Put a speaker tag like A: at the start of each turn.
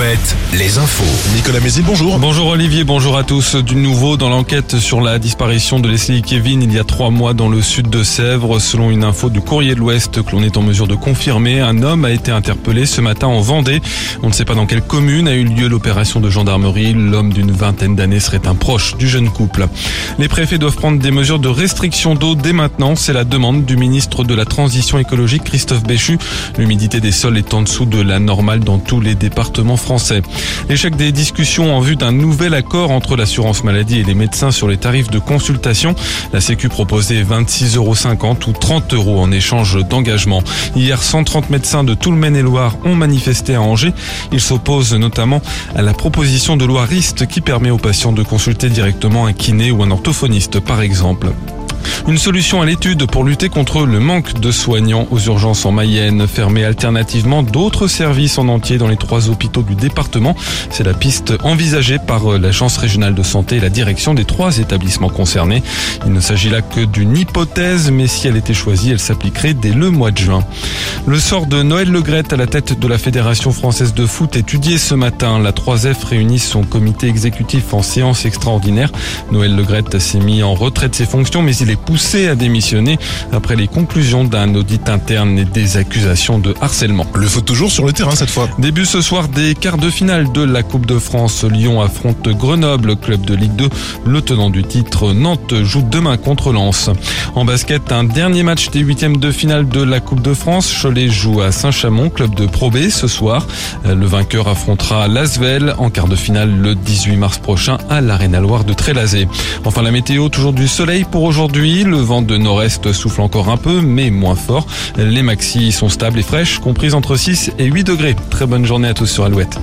A: Alouette, les infos.
B: Nicolas Mézil, bonjour.
C: Bonjour Olivier, bonjour à tous. Du nouveau dans l'enquête sur la disparition de Leslie Kevin il y a trois mois dans le sud de Sèvres. Selon une info du courrier de l'Ouest que l'on est en mesure de confirmer, un homme a été interpellé ce matin en Vendée. On ne sait pas dans quelle commune a eu lieu l'opération de gendarmerie. L'homme d'une vingtaine d'années serait un proche du jeune couple. Les préfets doivent prendre des mesures de restriction d'eau dès maintenant. C'est la demande du ministre de la Transition écologique, Christophe Béchu. L'humidité des sols est en dessous de la normale dans tous les départements français. L'échec des discussions en vue d'un nouvel accord entre l'assurance maladie et les médecins sur les tarifs de consultation. La Sécu proposait 26,50 euros ou 30 euros en échange d'engagement. Hier, 130 médecins de tout le Maine-et-Loire ont manifesté à Angers. Ils s'opposent notamment à la proposition de loi RIST qui permet aux patients de consulter directement un kiné ou un orthophoniste par exemple. Une solution à l'étude pour lutter contre le manque de soignants aux urgences en Mayenne. Fermer alternativement d'autres services en entier dans les trois hôpitaux du département. C'est la piste envisagée par l'Agence régionale de santé et la direction des trois établissements concernés. Il ne s'agit là que d'une hypothèse, mais si elle était choisie, elle s'appliquerait dès le mois de juin. Le sort de Noël Legrette à la tête de la Fédération française de foot étudié ce matin. La 3F réunit son comité exécutif en séance extraordinaire. Noël Legrette s'est mis en retrait de ses fonctions, mais il est poussé à démissionner après les conclusions d'un audit interne et des accusations de harcèlement.
B: Le foot toujours sur le terrain cette fois.
C: Début ce soir des quarts de finale de la Coupe de France. Lyon affronte Grenoble, club de Ligue 2. Le tenant du titre, Nantes, joue demain contre Lens. En basket, un dernier match des huitièmes de finale de la Coupe de France. Cholet joue à Saint-Chamond, club de Pro B ce soir. Le vainqueur affrontera Lasvel en quart de finale le 18 mars prochain à l'Arena Loire de Trélazé. Enfin la météo, toujours du soleil pour Le vent de nord-est souffle encore un peu, mais moins fort. Les maxis sont stables et fraîches, comprises entre 6 et 8 degrés. Très bonne journée à tous sur Alouette.